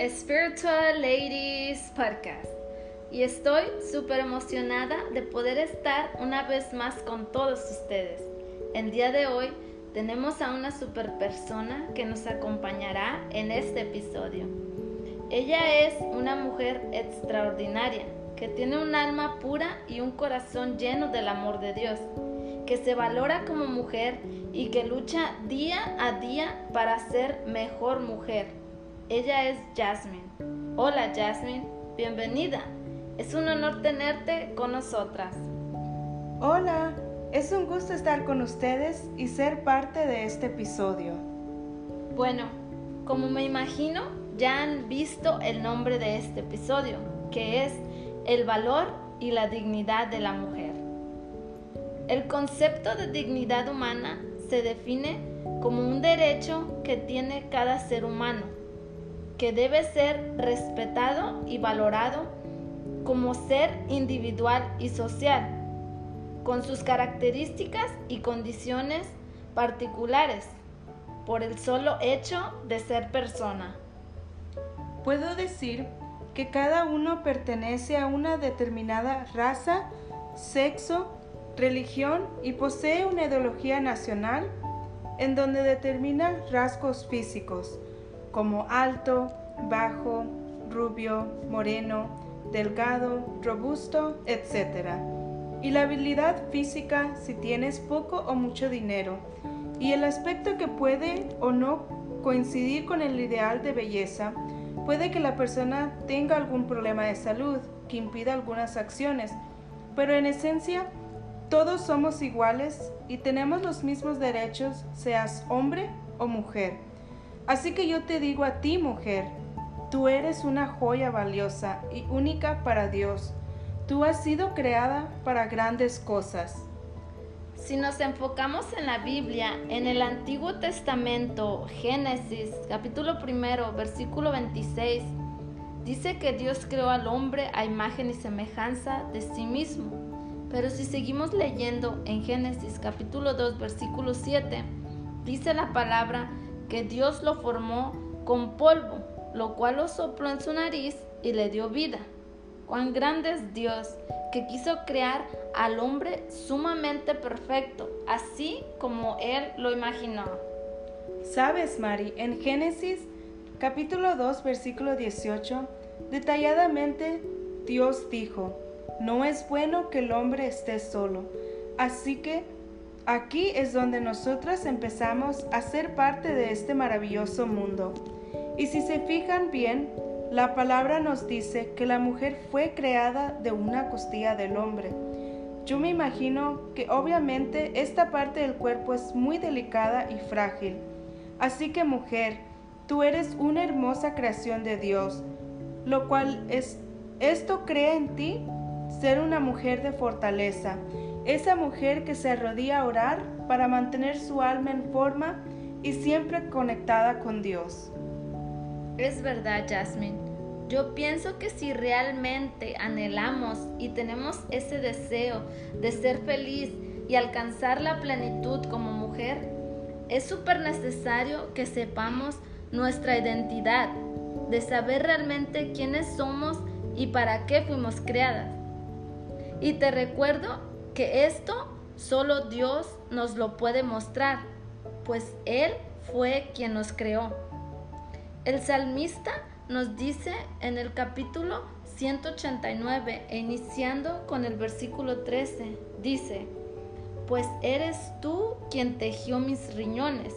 Spiritual Ladies Podcast y estoy súper emocionada de poder estar una vez más con todos ustedes. El día de hoy tenemos a una super persona que nos acompañará en este episodio. Ella es una mujer extraordinaria que tiene un alma pura y un corazón lleno del amor de Dios, que se valora como mujer y que lucha día a día para ser mejor mujer. Ella es Jasmine. Hola Jasmine, bienvenida. Es un honor tenerte con nosotras. Hola, es un gusto estar con ustedes y ser parte de este episodio. Bueno, como me imagino, ya han visto el nombre de este episodio, que es el valor y la dignidad de la mujer. El concepto de dignidad humana se define como un derecho que tiene cada ser humano, que debe ser respetado y valorado como ser individual y social, con sus características y condiciones particulares, por el solo hecho de ser persona. Puedo decir que cada uno pertenece a una determinada raza, sexo, religión y posee una ideología nacional en donde determina rasgos físicos como alto, bajo, rubio, moreno, delgado, robusto, etc. Y la habilidad física si tienes poco o mucho dinero. Y el aspecto que puede o no coincidir con el ideal de belleza Puede que la persona tenga algún problema de salud que impida algunas acciones, pero en esencia todos somos iguales y tenemos los mismos derechos, seas hombre o mujer. Así que yo te digo a ti, mujer, tú eres una joya valiosa y única para Dios. Tú has sido creada para grandes cosas. Si nos enfocamos en la Biblia, en el Antiguo Testamento, Génesis, capítulo primero, versículo 26, dice que Dios creó al hombre a imagen y semejanza de sí mismo. Pero si seguimos leyendo en Génesis capítulo 2, versículo 7, dice la palabra que Dios lo formó con polvo, lo cual lo sopló en su nariz y le dio vida. Cuán grande es Dios que quiso crear al hombre sumamente perfecto, así como Él lo imaginó. Sabes, Mari, en Génesis capítulo 2, versículo 18, detalladamente Dios dijo, no es bueno que el hombre esté solo. Así que aquí es donde nosotras empezamos a ser parte de este maravilloso mundo. Y si se fijan bien, la palabra nos dice que la mujer fue creada de una costilla del hombre. Yo me imagino que obviamente esta parte del cuerpo es muy delicada y frágil. Así que mujer, tú eres una hermosa creación de Dios, lo cual es esto crea en ti ser una mujer de fortaleza, esa mujer que se arrodilla a orar para mantener su alma en forma y siempre conectada con Dios. Es verdad, Jasmine. Yo pienso que si realmente anhelamos y tenemos ese deseo de ser feliz y alcanzar la plenitud como mujer, es súper necesario que sepamos nuestra identidad, de saber realmente quiénes somos y para qué fuimos creadas. Y te recuerdo que esto solo Dios nos lo puede mostrar, pues Él fue quien nos creó. El salmista nos dice en el capítulo 189, e iniciando con el versículo 13, dice, pues eres tú quien tejió mis riñones,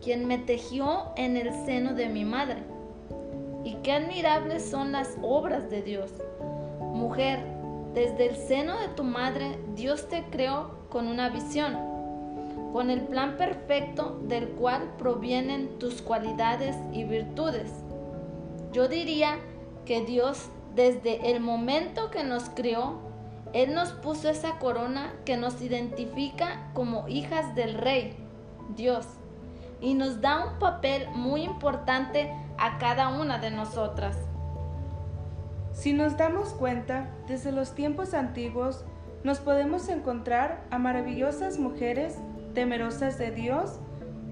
quien me tejió en el seno de mi madre. Y qué admirables son las obras de Dios. Mujer, desde el seno de tu madre Dios te creó con una visión con el plan perfecto del cual provienen tus cualidades y virtudes. Yo diría que Dios desde el momento que nos crió, Él nos puso esa corona que nos identifica como hijas del Rey, Dios, y nos da un papel muy importante a cada una de nosotras. Si nos damos cuenta, desde los tiempos antiguos nos podemos encontrar a maravillosas mujeres temerosas de Dios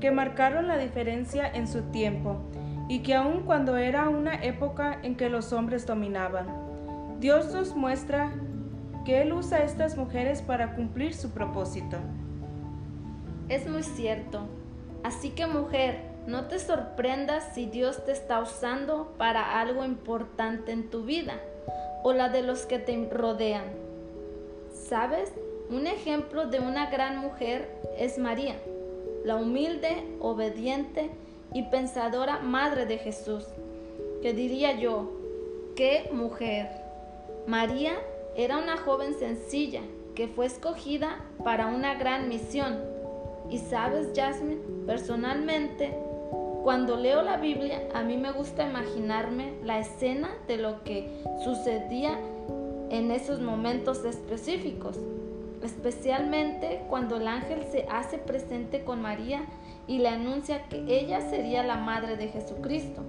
que marcaron la diferencia en su tiempo y que aun cuando era una época en que los hombres dominaban, Dios nos muestra que Él usa a estas mujeres para cumplir su propósito. Es muy cierto. Así que mujer, no te sorprendas si Dios te está usando para algo importante en tu vida o la de los que te rodean. ¿Sabes? Un ejemplo de una gran mujer es María, la humilde, obediente y pensadora madre de Jesús. Que diría yo, qué mujer. María era una joven sencilla que fue escogida para una gran misión. Y sabes, Jasmine, personalmente, cuando leo la Biblia, a mí me gusta imaginarme la escena de lo que sucedía en esos momentos específicos, especialmente cuando el ángel se hace presente con María y le anuncia que ella sería la madre de Jesucristo.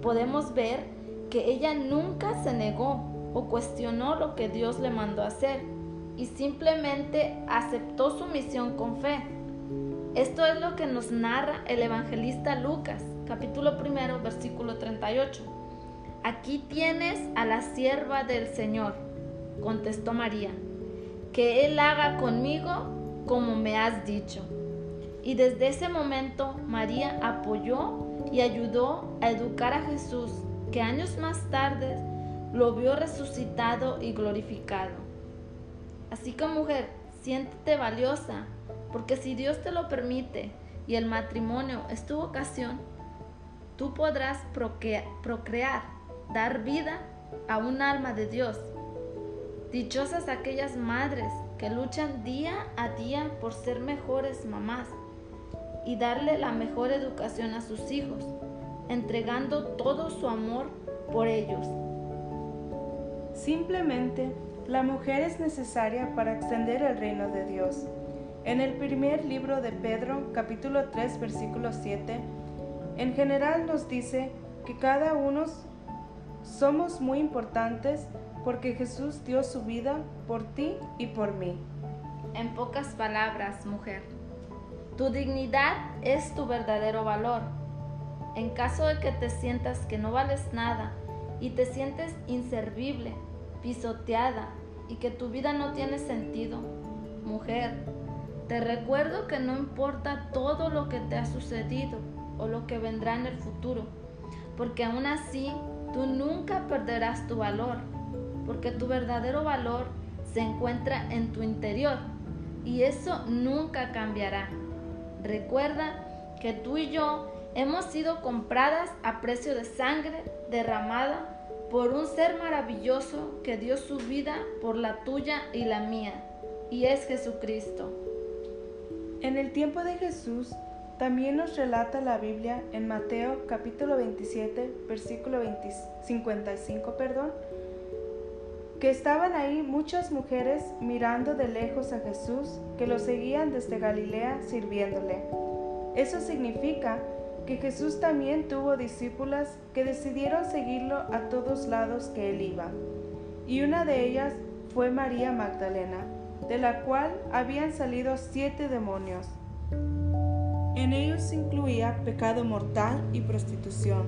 Podemos ver que ella nunca se negó o cuestionó lo que Dios le mandó hacer y simplemente aceptó su misión con fe. Esto es lo que nos narra el evangelista Lucas, capítulo primero, versículo 38. Aquí tienes a la sierva del Señor, contestó María, que Él haga conmigo como me has dicho. Y desde ese momento María apoyó y ayudó a educar a Jesús, que años más tarde lo vio resucitado y glorificado. Así que mujer, siéntete valiosa, porque si Dios te lo permite y el matrimonio es tu vocación, tú podrás procrear, dar vida a un alma de Dios. Dichosas aquellas madres que luchan día a día por ser mejores mamás y darle la mejor educación a sus hijos, entregando todo su amor por ellos. Simplemente, la mujer es necesaria para extender el reino de Dios. En el primer libro de Pedro, capítulo 3, versículo 7, en general nos dice que cada uno somos muy importantes porque Jesús dio su vida por ti y por mí. En pocas palabras, mujer, tu dignidad es tu verdadero valor. En caso de que te sientas que no vales nada y te sientes inservible, pisoteada y que tu vida no tiene sentido, mujer, te recuerdo que no importa todo lo que te ha sucedido o lo que vendrá en el futuro, porque aún así tú nunca perderás tu valor, porque tu verdadero valor se encuentra en tu interior y eso nunca cambiará. Recuerda que tú y yo hemos sido compradas a precio de sangre derramada por un ser maravilloso que dio su vida por la tuya y la mía, y es Jesucristo. En el tiempo de Jesús, también nos relata la Biblia en Mateo capítulo 27, versículo 55, perdón, que estaban ahí muchas mujeres mirando de lejos a Jesús, que lo seguían desde Galilea sirviéndole. Eso significa que Jesús también tuvo discípulas que decidieron seguirlo a todos lados que él iba. Y una de ellas fue María Magdalena, de la cual habían salido siete demonios. En ellos incluía pecado mortal y prostitución,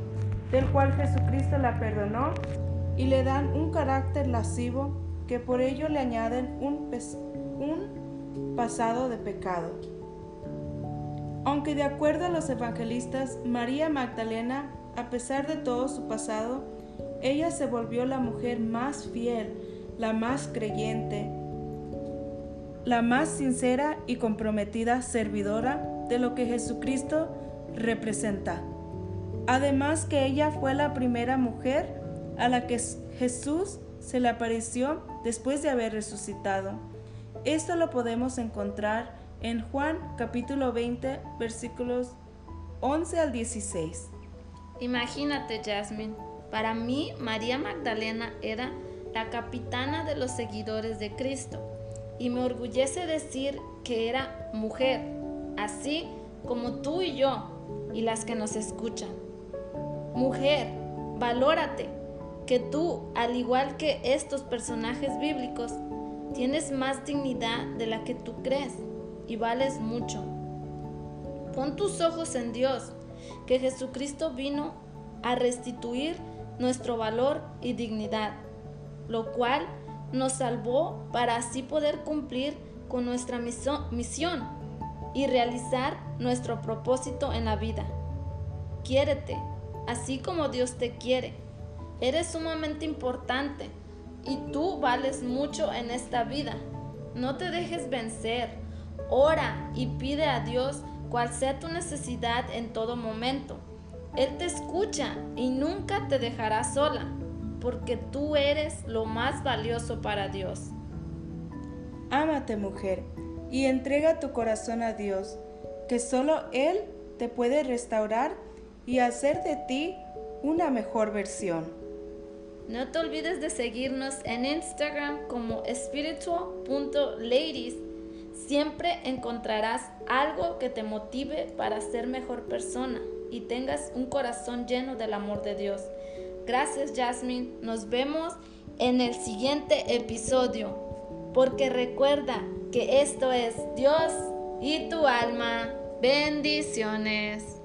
del cual Jesucristo la perdonó y le dan un carácter lascivo que por ello le añaden un, un pasado de pecado. Aunque de acuerdo a los evangelistas, María Magdalena, a pesar de todo su pasado, ella se volvió la mujer más fiel, la más creyente, la más sincera y comprometida servidora de lo que Jesucristo representa. Además que ella fue la primera mujer a la que Jesús se le apareció después de haber resucitado. Esto lo podemos encontrar en Juan capítulo 20 versículos 11 al 16. Imagínate, Jasmine, para mí María Magdalena era la capitana de los seguidores de Cristo y me orgullece decir que era mujer, así como tú y yo y las que nos escuchan. Mujer, valórate, que tú, al igual que estos personajes bíblicos, tienes más dignidad de la que tú crees y vales mucho. Pon tus ojos en Dios, que Jesucristo vino a restituir nuestro valor y dignidad, lo cual nos salvó para así poder cumplir con nuestra misión y realizar nuestro propósito en la vida. Quiérete, así como Dios te quiere. Eres sumamente importante y tú vales mucho en esta vida. No te dejes vencer. Ora y pide a Dios cual sea tu necesidad en todo momento. Él te escucha y nunca te dejará sola, porque tú eres lo más valioso para Dios. Ámate mujer y entrega tu corazón a Dios, que solo Él te puede restaurar y hacer de ti una mejor versión. No te olvides de seguirnos en Instagram como spiritual.ladies. Siempre encontrarás algo que te motive para ser mejor persona y tengas un corazón lleno del amor de Dios. Gracias Jasmine, nos vemos en el siguiente episodio, porque recuerda que esto es Dios y tu alma. Bendiciones.